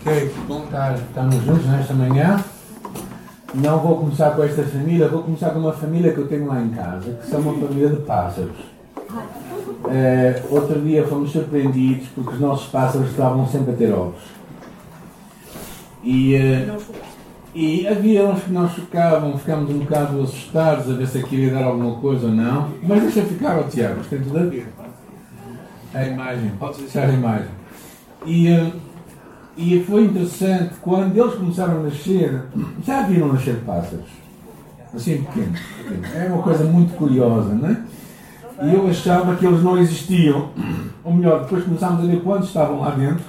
Ok, bom estar, estamos juntos nesta manhã. Não vou começar com esta família, vou começar com uma família que eu tenho lá em casa, que são uma família de pássaros. É, outro dia fomos surpreendidos porque os nossos pássaros estavam sempre a ter ovos. E, uh, e havia uns que não chocavam, ficámos um bocado assustados a ver se aquilo ia dar alguma coisa ou não. Mas deixa ficar, ó Tiago, tem tudo a ver. A imagem, pode deixar a imagem. E, uh, e foi interessante, quando eles começaram a nascer, já viram nascer pássaros. Assim pequenos. É uma coisa muito curiosa, não é? E eu achava que eles não existiam. Ou melhor, depois começámos a ver quantos estavam lá dentro.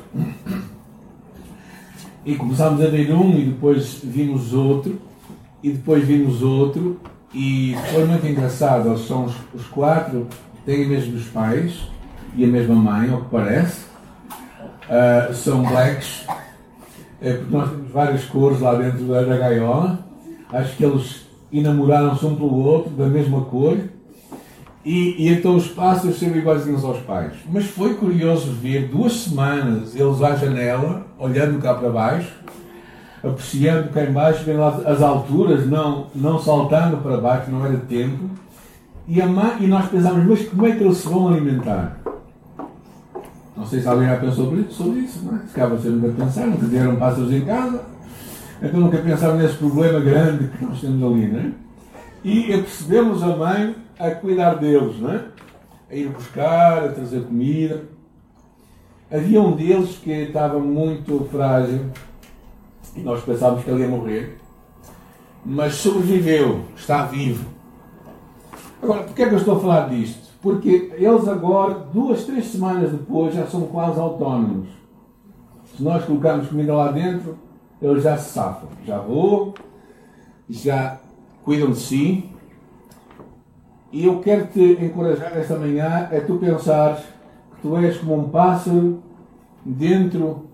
E começámos a ver um e depois vimos outro. E depois vimos outro. E foi muito engraçado. Eles são os, os quatro, têm os mesmos pais e a mesma mãe, ao que parece. Uh, são blacks. É porque nós temos várias cores lá dentro da, da gaiola. Acho que eles enamoraram-se um pelo outro, da mesma cor. E, e, então os pássaros serem iguaizinhos aos pais. Mas foi curioso ver duas semanas eles à janela, olhando cá para baixo, apreciando cá embaixo, vendo as alturas, não, não saltando para baixo, não era tempo. E, a, e nós pensámos, mas como é que eles se vão alimentar? Não sei se alguém já pensou sobre isso, sobre isso não é? Se calhar vocês nunca pensaram, nunca tiveram pássaros em casa, então nunca pensaram nesse problema grande que nós temos ali, não é? E percebemos a mãe a cuidar deles, não é? A ir buscar, a trazer comida. Havia um deles que estava muito frágil e nós pensávamos que ele ia morrer, mas sobreviveu, está vivo. Agora, porquê é que eu estou a falar disto? Porque eles agora, duas, três semanas depois, já são quase autónomos. Se nós colocarmos comida lá dentro, eles já se safam. Já voam, já cuidam de si. E eu quero te encorajar esta manhã é tu pensares que tu és como um pássaro dentro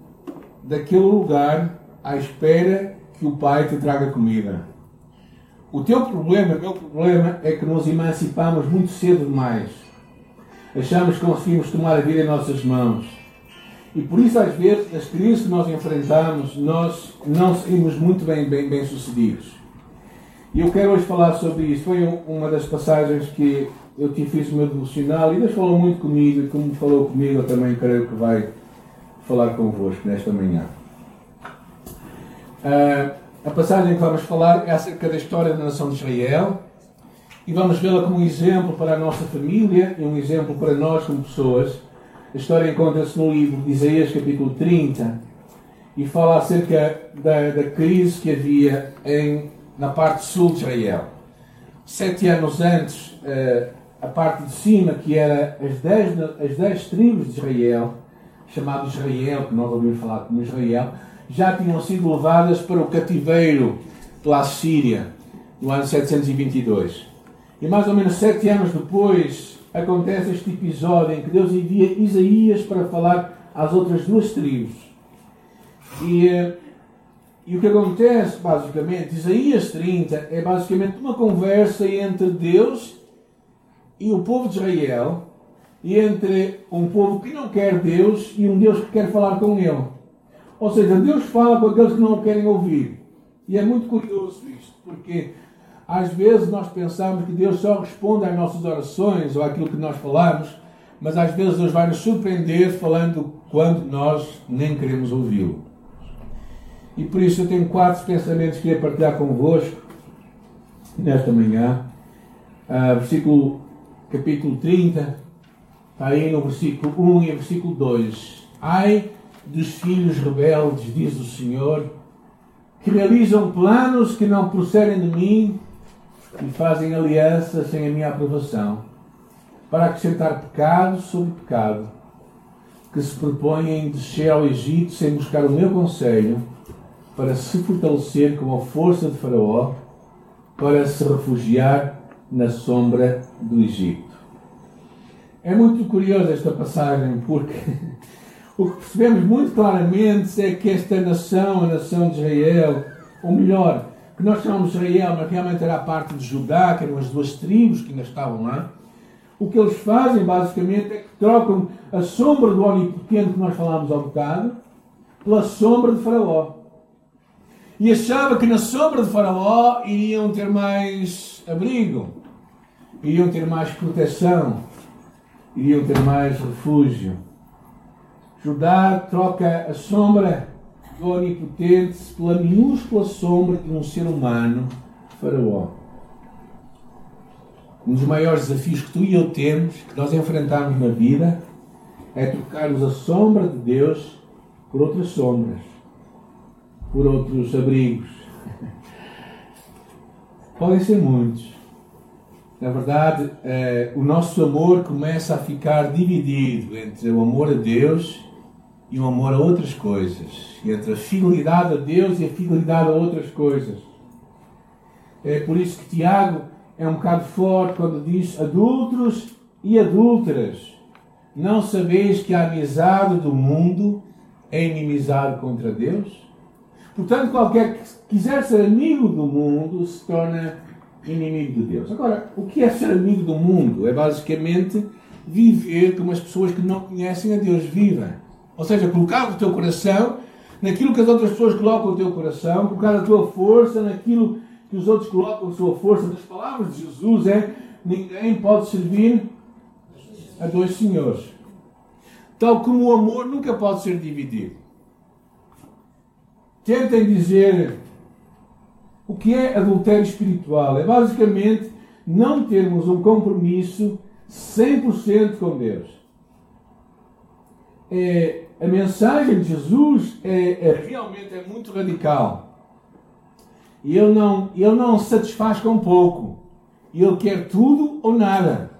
daquele lugar à espera que o Pai te traga comida. O teu problema, o meu problema, é que nos emancipamos muito cedo demais. Achamos que conseguimos tomar a vida em nossas mãos. E por isso, às vezes, as crises que nós enfrentamos, nós não saímos muito bem, bem, bem sucedidos. E eu quero hoje falar sobre isso. Foi uma das passagens que eu te fiz o meu devocional e Deus falou muito comigo e como falou comigo, eu também creio que vai falar convosco nesta manhã. Uh, a passagem que vamos falar é acerca da história da nação de Israel e vamos vê-la como um exemplo para a nossa família e um exemplo para nós como pessoas. A história encontra-se no livro de Isaías, capítulo 30, e fala acerca da, da crise que havia em, na parte sul de Israel. Sete anos antes, eh, a parte de cima, que era as dez, as dez tribos de Israel, chamado Israel, que nós ouvimos falar como Israel, já tinham sido levadas para o cativeiro pela Síria no ano 722. E mais ou menos sete anos depois acontece este episódio em que Deus envia Isaías para falar às outras duas tribos. E, eh, e o que acontece, basicamente, Isaías 30 é basicamente uma conversa entre Deus e o povo de Israel, e entre um povo que não quer Deus e um Deus que quer falar com ele. Ou seja, Deus fala com aqueles que não querem ouvir. E é muito curioso isto, porque às vezes nós pensamos que Deus só responde às nossas orações ou àquilo que nós falamos, mas às vezes Deus vai nos surpreender falando quando nós nem queremos ouvi-lo. E por isso eu tenho quatro pensamentos que queria partilhar convosco nesta manhã. Uh, versículo, capítulo 30, está aí no versículo 1 e versículo 2. Ai dos filhos rebeldes, diz o Senhor, que realizam planos que não procedem de mim e fazem aliança sem a minha aprovação, para acrescentar pecado sobre pecado, que se propõem descer ao Egito sem buscar o meu conselho, para se fortalecer com a força de Faraó, para se refugiar na sombra do Egito. É muito curiosa esta passagem porque o que percebemos muito claramente é que esta nação, a nação de Israel, ou melhor, que nós chamamos Israel, mas realmente era a parte de Judá, que eram as duas tribos que ainda estavam lá, o que eles fazem basicamente é que trocam a sombra do Onipotente que nós falámos há bocado pela sombra de Faraó. E achava que na sombra de Faraó iriam ter mais abrigo, iriam ter mais proteção, iriam ter mais refúgio. Judá troca a sombra do Onipotente pela minúscula sombra de um ser humano, Faraó. Um dos maiores desafios que tu e eu temos, que nós enfrentamos na vida, é trocarmos a sombra de Deus por outras sombras, por outros abrigos. Podem ser muitos. Na verdade, eh, o nosso amor começa a ficar dividido entre o amor a Deus e o amor a outras coisas, entre a fidelidade a Deus e a fidelidade a outras coisas. É por isso que Tiago é um bocado forte quando diz adultos e adúlteras. Não sabeis que a amizade do mundo é inimizade contra Deus? Portanto, qualquer que quiser ser amigo do mundo se torna inimigo de Deus. Agora, o que é ser amigo do mundo? É basicamente viver como as pessoas que não conhecem a Deus vivem. Ou seja, colocar o teu coração naquilo que as outras pessoas colocam o teu coração, colocar a tua força naquilo que os outros colocam a sua força. Das palavras de Jesus é: ninguém pode servir a dois senhores. Tal como o amor nunca pode ser dividido. Tentem dizer o que é adultério espiritual. É basicamente não termos um compromisso 100% com Deus. É, a mensagem de Jesus é, é, realmente é muito radical. E ele não, ele não se satisfaz com pouco. Ele quer tudo ou nada.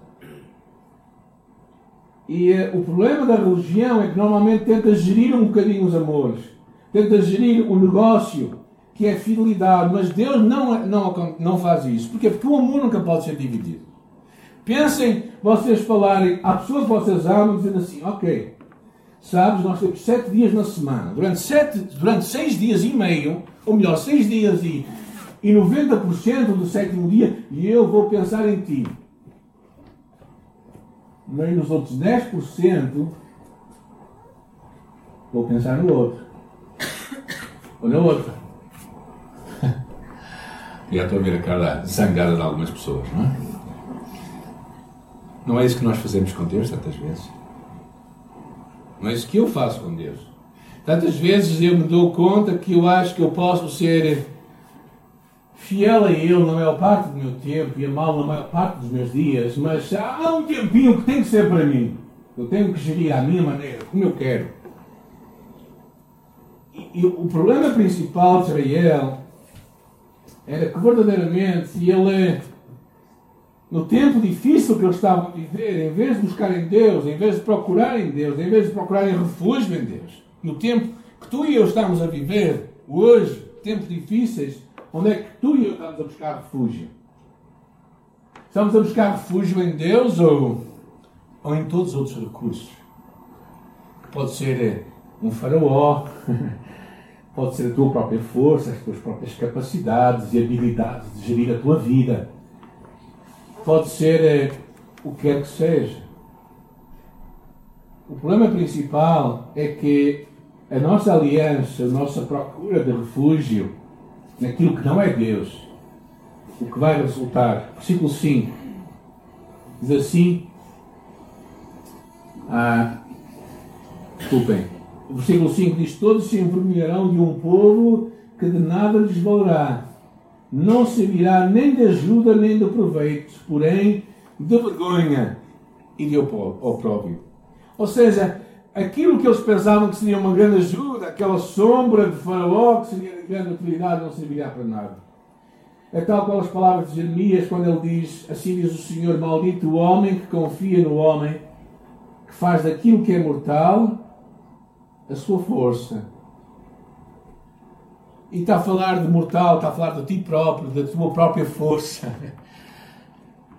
E uh, o problema da religião é que normalmente tenta gerir um bocadinho os amores. Tenta gerir o negócio, que é fidelidade. Mas Deus não, não, não faz isso. Porquê? Porque o amor nunca pode ser dividido. Pensem vocês falarem à pessoa que vocês amam, dizendo assim: Ok, Sabes, nós temos sete dias na semana. Durante, sete, durante seis dias e meio, ou melhor, seis dias e, e 90% do sétimo dia, e eu vou pensar em ti. Mas nos outros 10%, vou pensar no outro. Ou na outra. Já estou a ver a cara zangada de algumas pessoas, não é? Não é isso que nós fazemos com Deus tantas vezes? Mas o que eu faço com Deus? Tantas vezes eu me dou conta que eu acho que eu posso ser fiel a Ele na maior parte do meu tempo e amá-lo na maior parte dos meus dias, mas há um tempinho que tem que ser para mim. Eu tenho que gerir à minha maneira, como eu quero. E, e o problema principal de Israel era que verdadeiramente ele no tempo difícil que eles estavam a viver, em vez de buscarem Deus, em vez de procurarem Deus, em vez de procurarem refúgio em Deus, no tempo que tu e eu estamos a viver hoje, tempos difíceis, onde é que tu e eu estamos a buscar refúgio? Estamos a buscar refúgio em Deus ou, ou em todos os outros recursos? Pode ser eh, um faraó, pode ser a tua própria força, as tuas próprias capacidades e habilidades de gerir a tua vida pode ser é, o que quer que seja. O problema principal é que a nossa aliança, a nossa procura de refúgio naquilo que não é Deus, o que vai resultar, versículo 5, diz assim, ah, desculpem, o versículo 5 diz: Todos se envergonharão de um povo que de nada lhes valerá não servirá nem de ajuda nem de proveito, porém de vergonha e de opróbrio. Ou seja, aquilo que eles pensavam que seria uma grande ajuda, aquela sombra de Faraó que seria de grande utilidade, não servirá para nada. É tal qual as palavras de Jeremias, quando ele diz: Assim diz o Senhor, maldito o homem que confia no homem, que faz daquilo que é mortal a sua força e está a falar de mortal, está a falar de ti próprio, da tua própria força.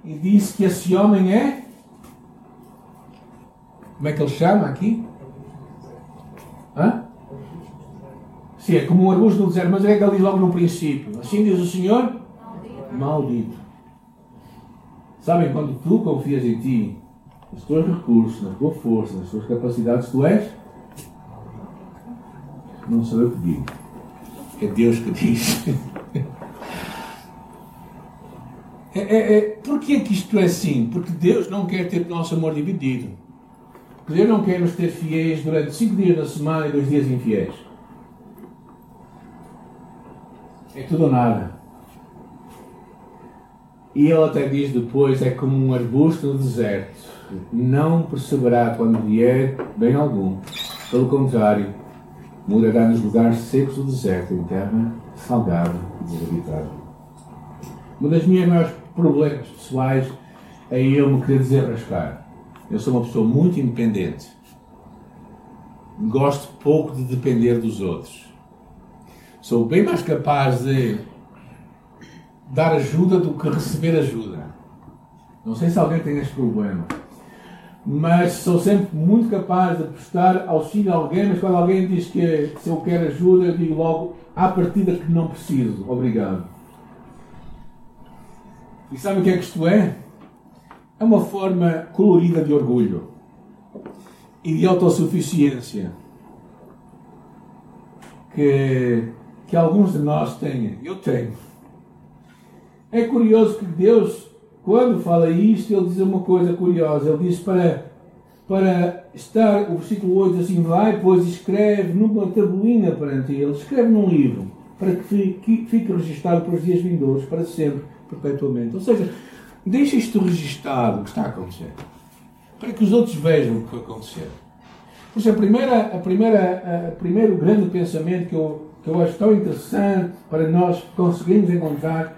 E diz que esse homem é. Como é que ele chama aqui? Hã? Sim, é como um arbusto do deserto, mas é diz logo no princípio. Assim diz o Senhor: Maldito. Sabem, quando tu confias em ti, nos teus recursos, na tua força, nas tuas capacidades, tu és Não sou eu que digo. É Deus que diz. É, é, é, por que, que isto é assim? Porque Deus não quer ter o nosso amor dividido. Porque Deus não quer nos ter fiéis durante cinco dias da semana e dois dias infiéis. É tudo ou nada. E ele até diz depois: é como um arbusto no deserto. Não perceberá quando vier bem algum. Pelo contrário, morará nos lugares secos do deserto, em terra salgada e desabitada. Um dos meus maiores problemas pessoais é eu me querer desenrascar. Eu sou uma pessoa muito independente. Gosto pouco de depender dos outros. Sou bem mais capaz de dar ajuda do que receber ajuda. Não sei se alguém tem este problema. Mas sou sempre muito capaz de prestar auxílio a alguém, mas quando alguém diz que se eu quero ajuda, eu digo logo, à partida que não preciso. Obrigado. E sabe o que é que isto é? É uma forma colorida de orgulho e de autossuficiência que, que alguns de nós têm. Eu tenho. É curioso que Deus, quando fala isto, ele diz uma coisa curiosa. Ele diz para, para estar, o versículo 8 diz assim: Vai, pois, escreve numa tabuinha perante ele, escreve num livro, para que fique, fique registado para os dias vindouros, para sempre, perpetuamente. Ou seja, Deixa isto registado, o que está a acontecer. Para que os outros vejam o que foi acontecer. Por isso, a primeira, a primeira, a primeiro grande pensamento que eu, que eu acho tão interessante para nós conseguirmos encontrar,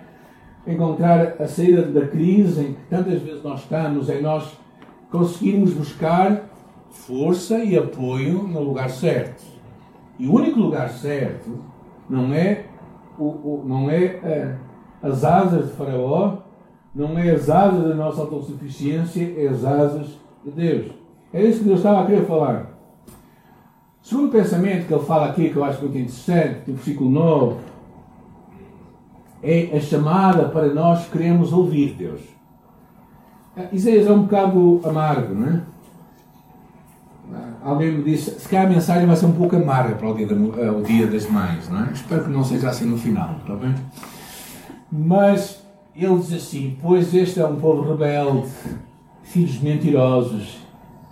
encontrar a saída da crise em que tantas vezes nós estamos, é nós conseguirmos buscar força e apoio no lugar certo. E o único lugar certo não é, o, o não é uh, as asas de Faraó, não é as asas da nossa autossuficiência, é as asas de Deus. É isso que Deus estava a querer falar. Segundo pensamento que ele fala aqui, que eu acho muito interessante, no versículo 9, é a chamada para nós queremos ouvir Deus. Ah, Isaías é um bocado amargo, não é? Ah, alguém me disse, se calhar a mensagem vai ser um pouco amarga para o dia, ah, o dia das mães, não é? Espero que não seja assim no final, está bem? Mas ele diz assim: Pois este é um povo rebelde, filhos mentirosos,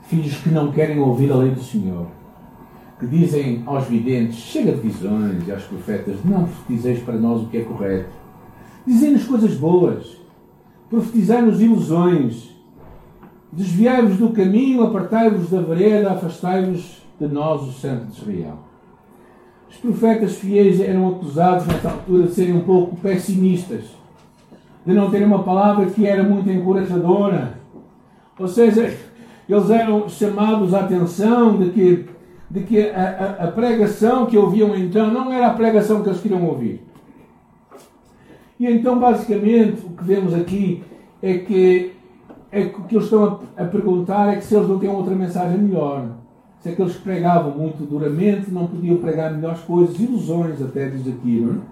filhos que não querem ouvir a lei do Senhor, que dizem aos videntes: Chega de visões, e aos profetas: Não profetizeis para nós o que é correto. Dizem-nos coisas boas, profetizai-nos ilusões, desviai-vos do caminho, apartai-vos da vereda, afastai-vos de nós, o Santo de Israel. Os profetas fiéis eram acusados nessa altura de serem um pouco pessimistas de não ter uma palavra que era muito encorajadora. Ou seja, eles eram chamados à atenção de que, de que a, a, a pregação que ouviam então não era a pregação que eles queriam ouvir. E então, basicamente, o que vemos aqui é que, é que o que eles estão a, a perguntar é que se eles não têm outra mensagem melhor. Se aqueles que pregavam muito duramente não podiam pregar melhores coisas, ilusões até, diz aqui, não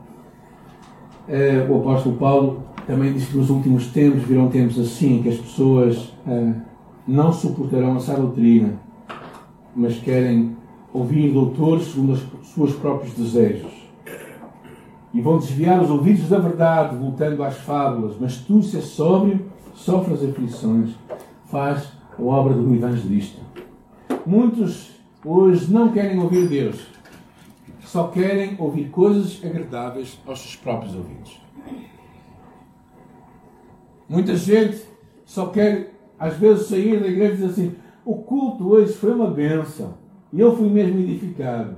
é? é o apóstolo Paulo também diz que nos últimos tempos virão tempos assim, que as pessoas ah, não suportarão essa doutrina, mas querem ouvir doutores segundo os seus próprios desejos. E vão desviar os ouvidos da verdade, voltando às fábulas. Mas tu, se és sóbrio, sofre as aflições, faz a obra do evangelista. Muitos hoje não querem ouvir Deus, só querem ouvir coisas agradáveis aos seus próprios ouvidos. Muita gente só quer, às vezes, sair da igreja e dizer assim: o culto hoje foi uma benção e eu fui mesmo edificado.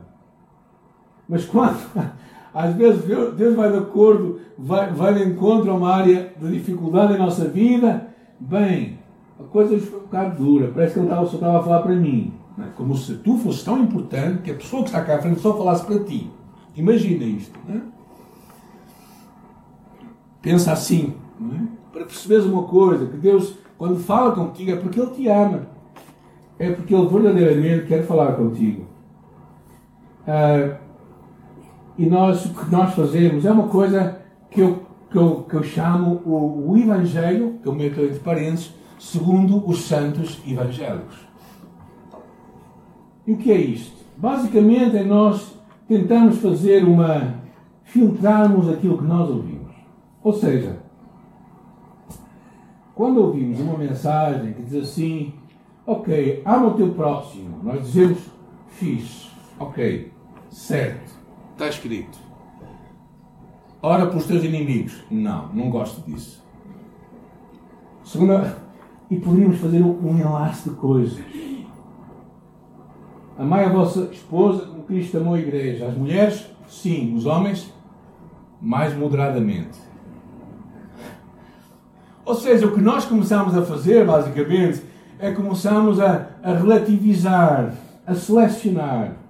Mas quando, às vezes, Deus vai de acordo, vai, vai de encontro a uma área de dificuldade na nossa vida, bem, a coisa um bocado dura. Parece que ele estava, só estava a falar para mim. É? Como se tu fosse tão importante que a pessoa que está cá à frente só falasse para ti. Imagina isto. Não é? Pensa assim. Não é? para perceberes uma coisa, que Deus, quando fala contigo, é porque Ele te ama. É porque Ele verdadeiramente quer falar contigo. Ah, e nós, o que nós fazemos é uma coisa que eu, que eu, que eu chamo o, o Evangelho, que eu meto entre parênteses, segundo os santos evangélicos. E o que é isto? Basicamente é nós tentamos fazer uma. filtrarmos aquilo que nós ouvimos. Ou seja, quando ouvimos uma mensagem que diz assim, ok, ama o teu próximo, nós dizemos, fiz, ok, certo, está escrito. Ora pelos teus inimigos. Não, não gosto disso. Segunda, e poderíamos fazer um enlace de coisas. Amai a vossa esposa como Cristo amou a igreja. As mulheres, sim. Os homens, mais moderadamente. Ou seja, o que nós começamos a fazer, basicamente, é começamos a, a relativizar, a selecionar.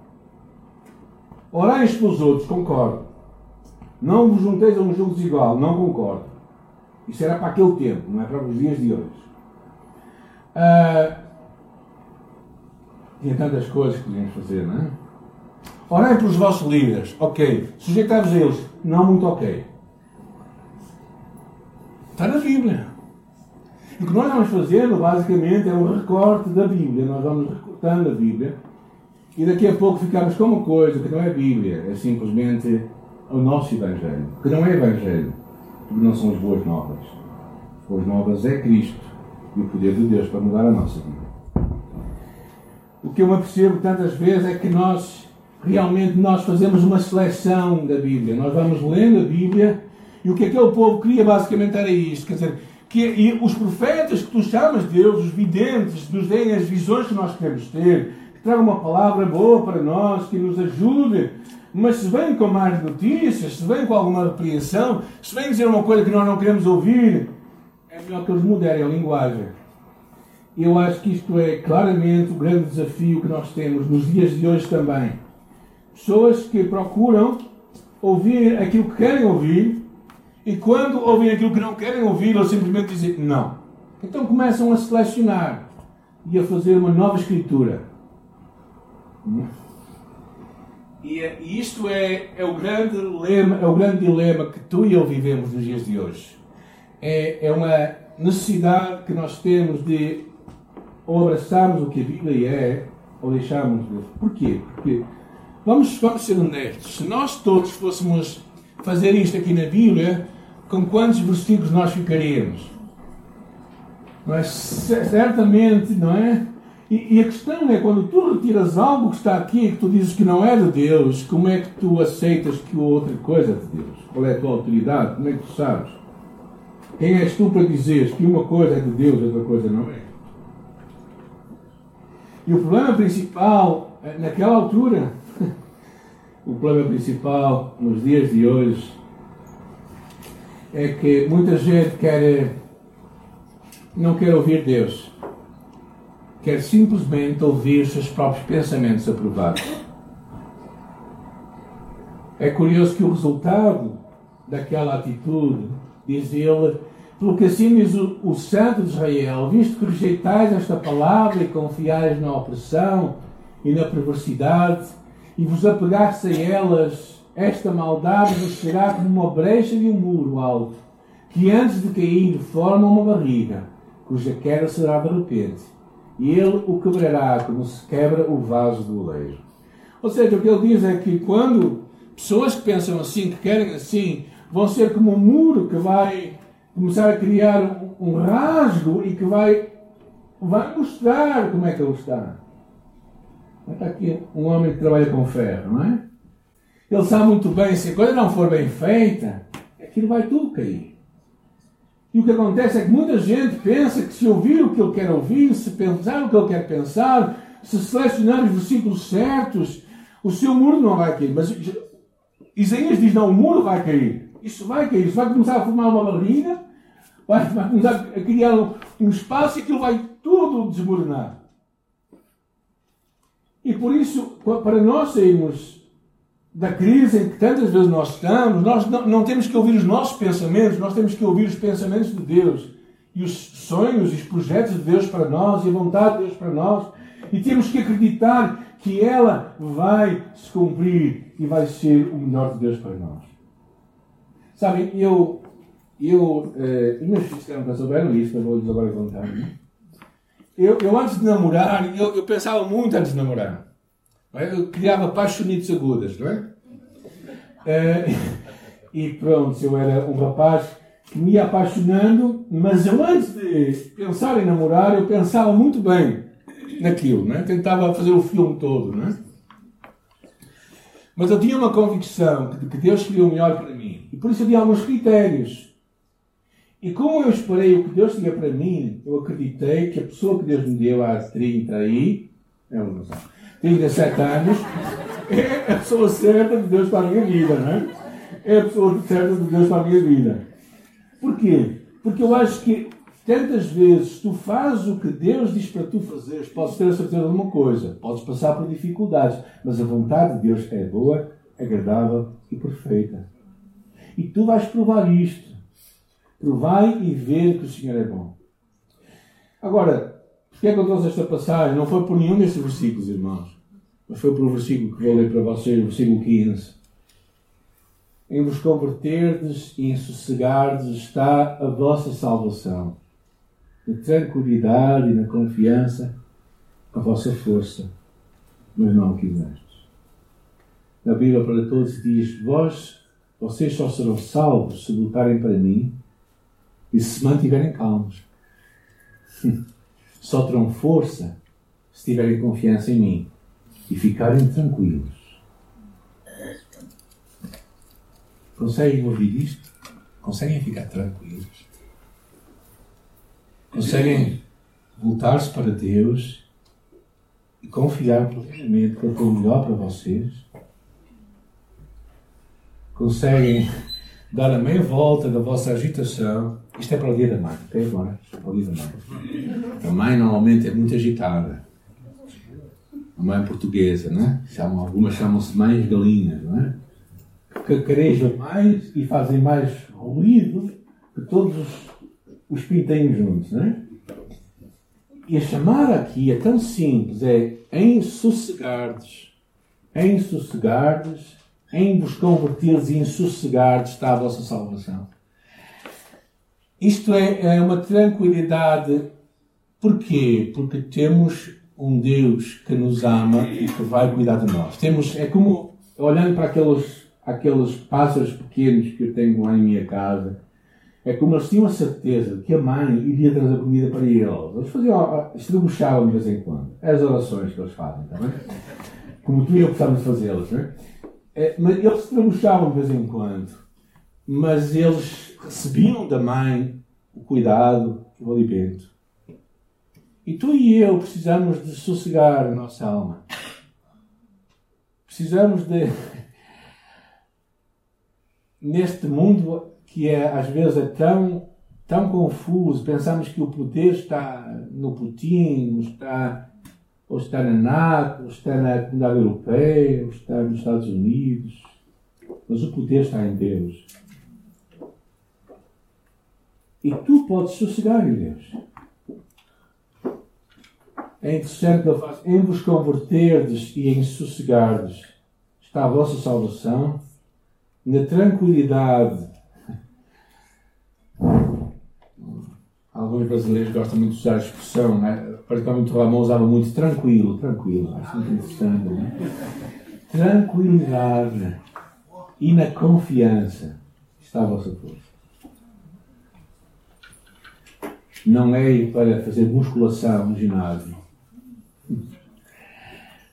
Orais pelos outros, concordo. Não vos junteis a um jogo desigual, não concordo. Isso era para aquele tempo, não é para os dias de hoje. Uh, tinha tantas coisas que podíamos fazer, não é? Orai pelos vossos líderes, ok. Sujeitar-vos a eles, não muito ok. Está na Bíblia. O que nós vamos fazendo, basicamente, é um recorte da Bíblia. Nós vamos recortando a Bíblia e daqui a pouco ficamos com uma coisa que não é Bíblia, é simplesmente o nosso Evangelho. Que não é Evangelho, porque não são as boas novas. As boas novas é Cristo e o poder de Deus para mudar a nossa vida. O que eu me percebo tantas vezes é que nós, realmente, nós fazemos uma seleção da Bíblia. Nós vamos lendo a Bíblia e o que aquele povo queria basicamente era isto. Quer dizer, que os profetas que tu chamas de Deus, os videntes, nos deem as visões que nós queremos ter, que tragam uma palavra boa para nós, que nos ajude. Mas se vem com mais notícias, se vem com alguma repreensão, se vem dizer uma coisa que nós não queremos ouvir, é melhor que eles muderem a linguagem. Eu acho que isto é claramente o grande desafio que nós temos nos dias de hoje também. Pessoas que procuram ouvir aquilo que querem ouvir, e quando ouvem aquilo que não querem ouvir, ou simplesmente dizem não. Então começam a selecionar e a fazer uma nova escritura. E, isto é, é, o grande lema, é o grande dilema que tu e eu vivemos nos dias de hoje. É, é uma necessidade que nós temos de ou abraçarmos o que a Bíblia é ou deixarmos de. Porquê? Porque vamos, vamos ser honestos. Se nós todos fôssemos fazer isto aqui na Bíblia, com quantos versículos nós ficaríamos? Mas certamente, não é? E, e, a questão é, quando tu retiras algo que está aqui que tu dizes que não é de Deus, como é que tu aceitas que outra coisa é de Deus? Qual é a tua autoridade? Como é que tu sabes? Quem és tu para dizeres que uma coisa é de Deus e outra coisa não é? E o problema principal, eh, naquela altura, o problema principal nos dias de hoje é que muita gente quer não quer ouvir Deus, quer simplesmente ouvir os seus próprios pensamentos aprovados. É curioso que o resultado daquela atitude, diz ele, pelo que assim diz o, o Santo de Israel, visto que rejeitais esta palavra e confiais na opressão e na perversidade, e vos apegaste a elas, esta maldade vos será como uma brecha de um muro alto, que antes de cair forma uma barriga, cuja queda será de repente, e ele o quebrará como se quebra o vaso do oleiro. Ou seja, o que ele diz é que quando pessoas que pensam assim, que querem assim, vão ser como um muro que vai começar a criar um rasgo e que vai, vai mostrar como é que ele está. Está aqui um homem que trabalha com ferro, não é? Ele sabe muito bem, se a coisa não for bem feita, aquilo vai tudo cair. E o que acontece é que muita gente pensa que se ouvir o que ele quer ouvir, se pensar o que ele quer pensar, se selecionar os versículos certos, o seu muro não vai cair. Mas Isaías diz: não, o muro vai cair. Isso vai cair. Isso vai começar a formar uma barriga, vai, vai começar a criar um, um espaço e aquilo vai tudo desmoronar. E por isso, para nós sairmos da crise em que tantas vezes nós estamos, nós não, não, temos que ouvir os nossos pensamentos, nós temos que ouvir os pensamentos de Deus e os sonhos e os projetos de Deus para nós e a vontade de Deus para nós. E temos que acreditar que ela vai se cumprir e vai ser o melhor de Deus para nós. Sabem, eu, eu, eh, e meus filhos não isso, mas vou-lhes agora contar. Né? Eu, eu antes de namorar, eu, eu pensava muito antes de namorar. É? Eu criava paixonites agudas, não é? Uh, e pronto, eu era um rapaz que me ia apaixonando, mas eu antes de pensar em namorar, eu pensava muito bem naquilo, né? tentava fazer o filme todo. Né? Mas eu tinha uma convicção de que Deus queria o melhor para mim. E por isso havia alguns critérios. E como eu esperei o que Deus tinha para mim, eu acreditei que a pessoa que Deus me deu há 30 aí, é uma 37 anos, é a pessoa certa de Deus para a minha vida, não é? É a pessoa certa de Deus para a minha vida. Porquê? Porque eu acho que tantas vezes tu fazes o que Deus diz para tu fazeres, podes ter a certeza de uma coisa, podes passar por dificuldades, mas a vontade de Deus é boa, agradável e perfeita. E tu vais provar isto. Provai e ver que o Senhor é bom. Agora, porquê é que eu esta passagem? Não foi por nenhum destes versículos, irmãos, mas foi por um versículo que vou ler para vocês, o versículo 15 em vos converterdes e em sossegardes está a vossa salvação. Na tranquilidade e na confiança, a vossa força, mas não o quisestes. Na Bíblia para todos diz: Vós, vocês só serão salvos se lutarem para mim e se mantiverem calmos. Só terão força se tiverem confiança em mim e ficarem tranquilos. Conseguem ouvir isto? Conseguem ficar tranquilos? Conseguem voltar-se para Deus e confiar plenamente que Ele tem o melhor para vocês? Conseguem dar a meia volta da vossa agitação? Isto é para o dia da mãe, ok? Agora, é para o dia da mãe. A mãe normalmente é muito agitada. A mãe portuguesa, não é? Chamam, algumas chamam-se mães galinhas, não é? cacarejam mais e fazem mais ruído que todos os, os pintinhos juntos, não é? E a chamada aqui é tão simples, é em sossegardes, em sossegardes, em vos converteres e em sossegardes está a vossa salvação. Isto é, é uma tranquilidade. Porquê? Porque temos um Deus que nos ama e que vai cuidar de nós. Temos, é como olhando para aqueles aqueles pássaros pequenos que eu tenho lá em minha casa, é como eles tinham a certeza de que a mãe iria trazer comida para eles. Eles faziam, estribuchavam de vez em quando. As orações que eles fazem, está bem? Como tu e eu gostávamos de fazê-las, não é? É? Eles estribuchavam de vez em quando. Mas eles recebiam da mãe o cuidado e o alimento. E tu e eu precisamos de sossegar a nossa alma. Precisamos de neste mundo que é, às vezes é tão, tão confuso, pensamos que o poder está no Putin, está, ou está na NATO, ou está na Comunidade Europeia, ou está nos Estados Unidos. Mas o poder está em Deus. E tu podes sossegar em Deus. É interessante que ele faz, em vos converterdes e em sossegardes está a vossa salvação na tranquilidade. Alguns brasileiros gostam muito de usar a expressão, né? particularmente o Ramon usava muito tranquilo, tranquilo, acho muito interessante. Né? Tranquilidade e na confiança está a vossa força. Não é para fazer musculação no ginásio.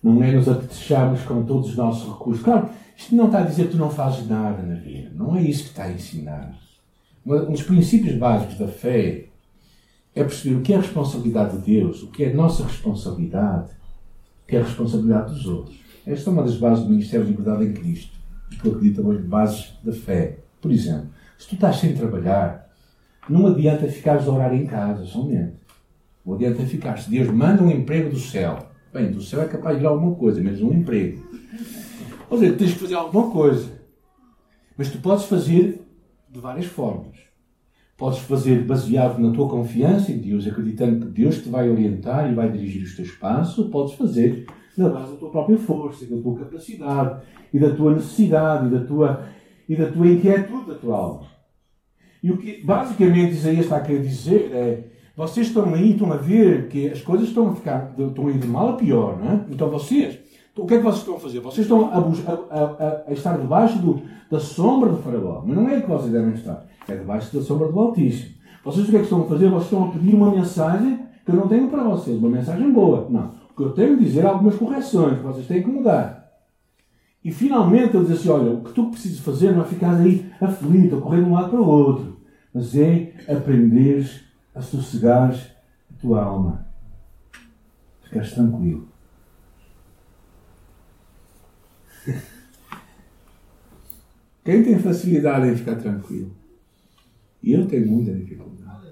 Não é nos apetecharmos com todos os nossos recursos. Claro, isto não está a dizer que tu não fazes nada na vida. Não é isso que está a ensinar. Um dos princípios básicos da fé é perceber o que é a responsabilidade de Deus, o que é a nossa responsabilidade, o que é a responsabilidade dos outros. Esta é uma das bases do Ministério de Liberdade em Cristo, que eu acredito também bases da fé. Por exemplo, se tu estás sem trabalhar, não adianta ficares a orar em casa somente. Não adianta ficar. Se Deus manda um emprego do céu, bem, do céu é capaz de ir alguma coisa, menos um emprego. Ou seja, tens que fazer alguma coisa. Mas tu podes fazer de várias formas. Podes fazer baseado na tua confiança em Deus, acreditando que Deus te vai orientar e vai dirigir os teus passos, podes fazer na base da tua própria força, da tua capacidade e da tua necessidade e da tua, e da tua inquietude da tua alma. E o que basicamente Isaías está a querer dizer é: vocês estão aí, estão a ver que as coisas estão a ficar, estão a ir de mal a pior, não é? Então vocês O que é que vocês estão a fazer? Vocês estão a, a, a, a estar debaixo do, da sombra do Faraó. Mas não é que vocês devem estar. É debaixo da sombra do Altíssimo. Vocês o que é que estão a fazer? Vocês estão a pedir uma mensagem que eu não tenho para vocês. Uma mensagem boa. Não. O que eu tenho a dizer é algumas correções que vocês têm que mudar. E finalmente ele diz assim: Olha, o que tu precisas fazer não é ficar aí aflito, a correr de um lado para o outro, mas é aprenderes a sossegares a tua alma. Ficares tranquilo. Quem tem facilidade em ficar tranquilo? E eu tenho muita dificuldade.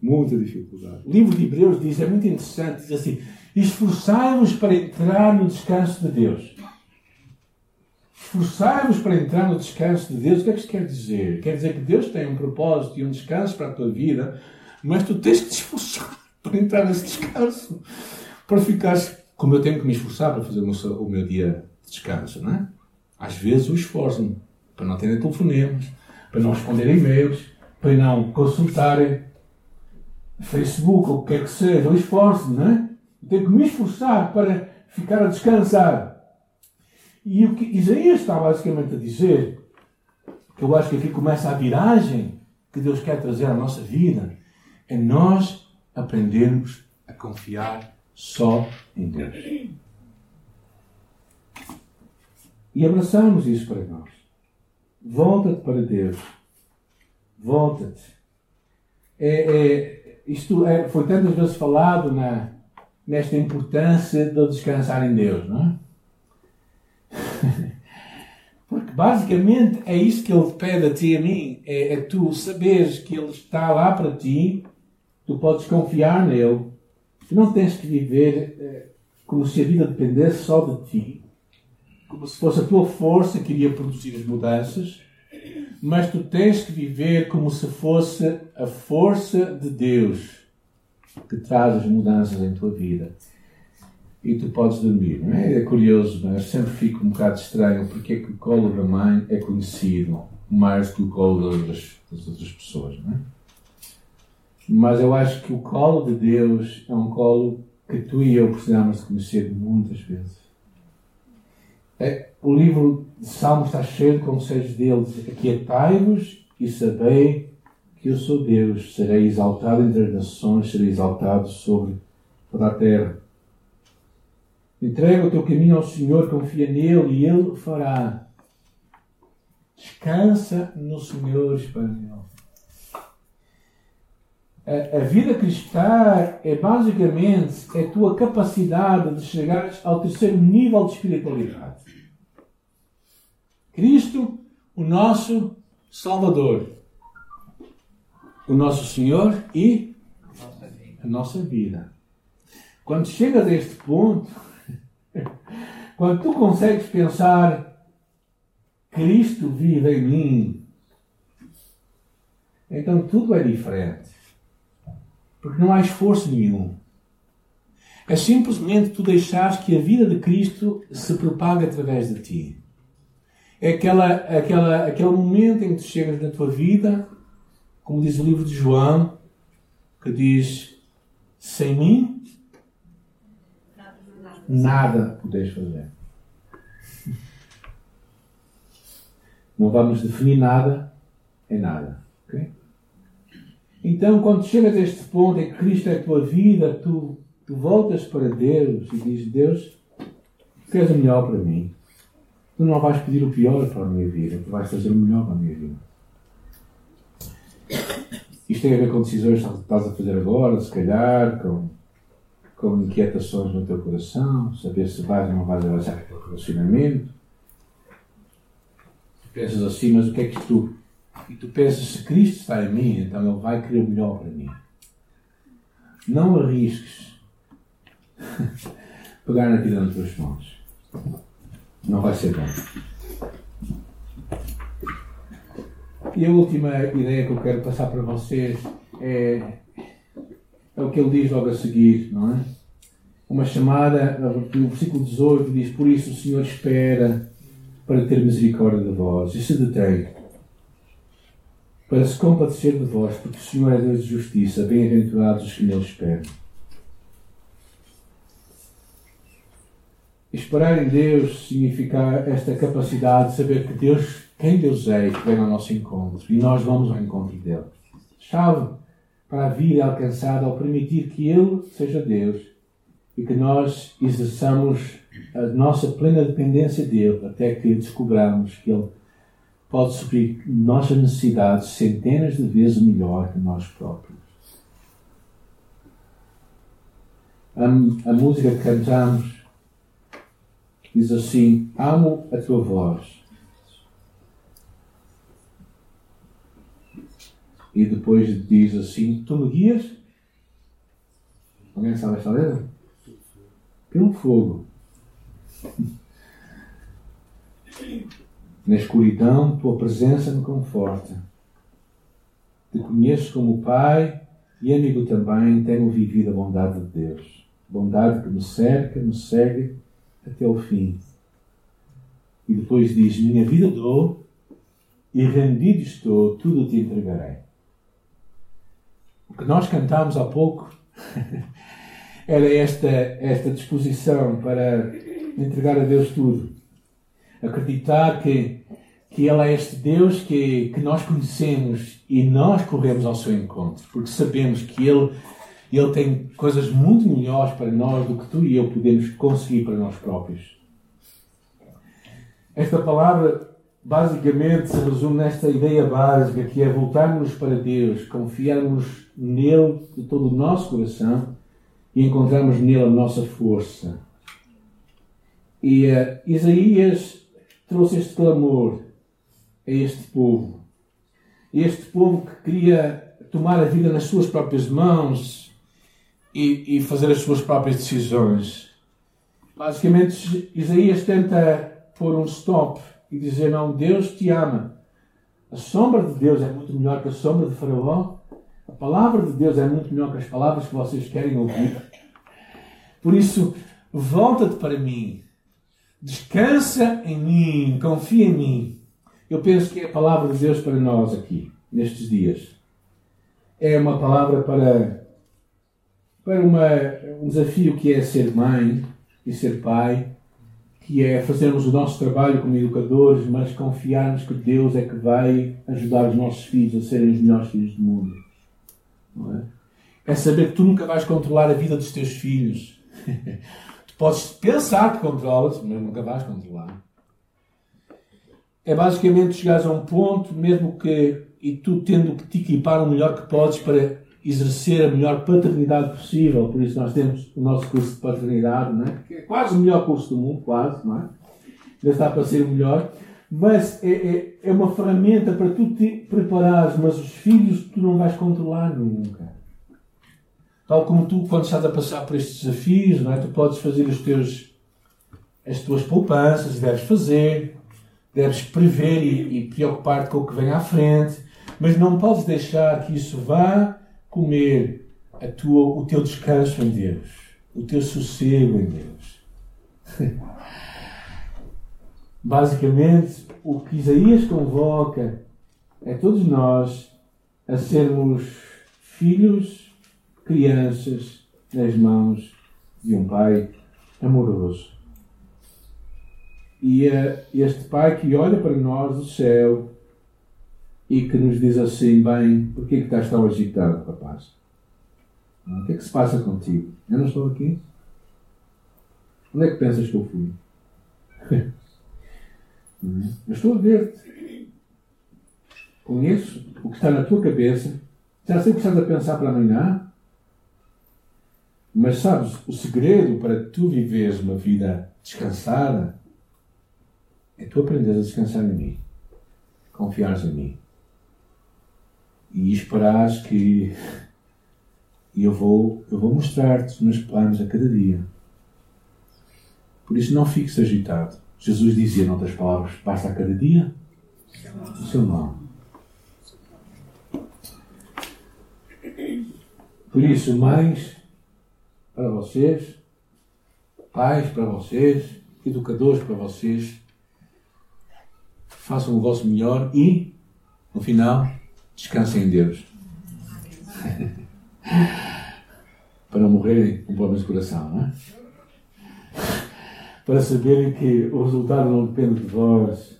Muita dificuldade. O livro de Hebreus diz, é muito interessante, diz assim: esforçai-vos para entrar no descanso de Deus. Esforçai-vos para entrar no descanso de Deus. O que é que isto quer dizer? Quer dizer que Deus tem um propósito e um descanso para a tua vida, mas tu tens que te esforçar para entrar nesse descanso. Para ficares, como eu tenho que me esforçar para fazer o meu, dia de descanso, não é? Às vezes eu esforço-me para não terem telefonemas, para não responder e-mails, para não consultarem Facebook ou o que quer que seja. Eu esforço-me, não é? Eu tenho que me esforçar para ficar a descansar. E o que Isaías está basicamente a dizer, que eu acho que aqui começa a viragem que Deus quer trazer à nossa vida, é nós aprendermos a confiar só em Deus e abraçamos isso para nós. Volta-te para Deus. Volta-te. É, é, isto é, foi tantas vezes falado na, nesta importância de descansar em Deus, não é? Porque basicamente é isso que Ele pede a ti e a mim: é, é tu saberes que Ele está lá para ti, tu podes confiar nele, tu não tens que viver é, como se a vida dependesse só de ti como se fosse a tua força que iria produzir as mudanças, mas tu tens que viver como se fosse a força de Deus que traz as mudanças em tua vida. E tu podes dormir, não é? É curioso, mas é? sempre fico um bocado estranho porque é que o colo da mãe é conhecido mais que o colo das, das outras pessoas, não é? Mas eu acho que o colo de Deus é um colo que tu e eu precisamos de conhecer muitas vezes. É, o livro de Salmos está cheio de conselhos deles. Aquietai-vos e sabei que eu sou Deus. Serei exaltado entre as nações, serei exaltado sobre toda a terra. Entrega o teu caminho ao Senhor, confia nele e ele o fará. Descansa no Senhor espanhol. A, a vida cristã é basicamente a tua capacidade de chegar ao terceiro nível de espiritualidade. Cristo, o nosso Salvador, o nosso Senhor e a nossa vida. Quando chegas a este ponto, quando tu consegues pensar Cristo vive em mim, então tudo é diferente. Porque não há esforço nenhum. É simplesmente tu deixares que a vida de Cristo se propague através de ti. É aquela, aquela, aquele momento em que tu chegas na tua vida, como diz o livro de João, que diz: sem mim, nada podes fazer. Não vamos definir nada em nada. Okay? Então, quando chegas a este ponto em que Cristo é a tua vida, tu, tu voltas para Deus e dizes: Deus, tu és o melhor para mim. Tu não vais pedir o pior para a minha vida, tu vais fazer o melhor para a minha vida. Isto tem a ver com decisões que estás a fazer agora, se calhar, com, com inquietações no teu coração, saber se vais ou não vais avançar aquele relacionamento. Tu pensas assim, mas o que é que tu. E tu pensas, se Cristo está em mim, então Ele vai querer o melhor para mim. Não arrisques pegar na vida nas tuas mãos. Não vai ser bom. E a última ideia que eu quero passar para vocês é, é o que ele diz logo a seguir, não é? Uma chamada, no versículo 18 diz: Por isso o Senhor espera para ter misericórdia de vós e se detém para se compadecer de vós, porque o Senhor é Deus de justiça, bem-aventurados os que nele esperam. Esperar em Deus significa esta capacidade de saber que Deus, quem Deus é, que vem ao nosso encontro e nós vamos ao encontro dele. Chave para a vida alcançada ao permitir que Ele seja Deus e que nós exerçamos a nossa plena dependência dele até que descobramos que Ele pode suprir nossas necessidades centenas de vezes melhor que nós próprios. A, a música que cantamos diz assim: Amo a tua voz. E depois diz assim: Tu me guias? Alguém sabe esta letra? Pelo fogo. Na escuridão, tua presença me conforta. Te conheço como Pai e amigo também, tenho vivido a bondade de Deus. Bondade que me cerca, me segue até o fim. E depois diz: Minha vida dou e rendido estou, tudo te entregarei. O que nós cantámos há pouco era esta, esta disposição para entregar a Deus tudo. Acreditar que, que Ele é este Deus que, que nós conhecemos e nós corremos ao seu encontro, porque sabemos que Ele, Ele tem coisas muito melhores para nós do que tu e eu podemos conseguir para nós próprios. Esta palavra basicamente se resume nesta ideia básica que é voltarmos para Deus, confiarmos nele de todo o nosso coração e encontrarmos nele a nossa força. E uh, Isaías trouxe este clamor a este povo. Este povo que queria tomar a vida nas suas próprias mãos e, e fazer as suas próprias decisões. Basicamente, Isaías tenta pôr um stop e dizer: Não, Deus te ama. A sombra de Deus é muito melhor que a sombra de Faraó. A palavra de Deus é muito melhor que as palavras que vocês querem ouvir. Por isso, volta-te para mim. Descansa em mim, confia em mim. Eu penso que é a palavra de Deus para nós aqui, nestes dias. É uma palavra para, para uma, um desafio que é ser mãe e ser pai, que é fazermos o nosso trabalho como educadores, mas confiarmos que Deus é que vai ajudar os nossos filhos a serem os melhores filhos do mundo. É? é saber que tu nunca vais controlar a vida dos teus filhos. Podes pensar que controlas, mas nunca vais controlar. É basicamente chegares a um ponto, mesmo que, e tu tendo que te equipar o melhor que podes para exercer a melhor paternidade possível. Por isso nós temos o nosso curso de paternidade, não é? que é quase o melhor curso do mundo, quase, não é? Ainda está para ser o melhor. Mas é, é, é uma ferramenta para tu te preparares, mas os filhos tu não vais controlar nunca. Tal como tu, quando estás a passar por estes desafios, não é? tu podes fazer os teus, as tuas poupanças, deves fazer, deves prever e, e preocupar-te com o que vem à frente, mas não podes deixar que isso vá comer a tua, o teu descanso em Deus, o teu sossego em Deus. Basicamente, o que Isaías convoca é todos nós a sermos filhos crianças nas mãos de um pai amoroso. E é este pai que olha para nós do céu e que nos diz assim: Bem, por que estás tão agitado, rapaz? O que é que se passa contigo? Eu não estou aqui? Onde é que pensas que eu fui? Eu estou a ver-te. Conheço o que está na tua cabeça. Já sei o que estás a pensar para amanhã. Mas sabes, o segredo para tu viveres uma vida descansada é tu aprenderes a descansar em mim, confiares em mim e esperares que eu vou, eu vou mostrar-te os meus planos a cada dia. Por isso não fiques agitado. Jesus dizia, em outras palavras, basta a cada dia o seu mal. Por isso, mais para vocês, pais para vocês, educadores para vocês. Façam o vosso melhor e, no final, descansem em Deus. para não morrerem com problemas de coração, não é? para saberem que o resultado não depende de vós.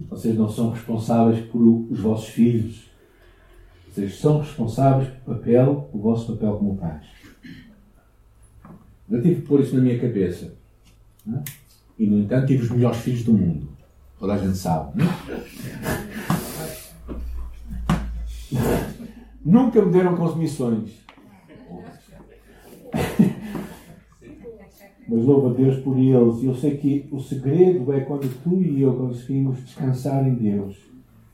Vocês não são responsáveis por os vossos filhos. Vocês são responsáveis pelo papel, o vosso papel como pais. Eu tive que pôr isso na minha cabeça. É? E, no entanto, tive os melhores filhos do mundo. Toda a gente sabe. Não? É? Nunca me deram consumições. Mas louvo a Deus por eles. Eu sei que o segredo é quando tu e eu conseguimos descansar em Deus.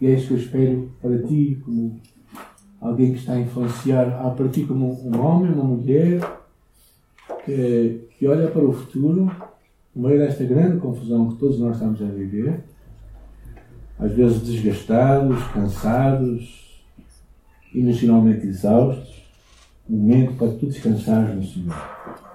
E é isso que eu espero para ti, como alguém que está a influenciar, a para ti como um homem, uma mulher, que, que olha para o futuro, no meio desta grande confusão que todos nós estamos a viver, às vezes desgastados, cansados, emocionalmente exaustos, momento para tu descansares no Senhor.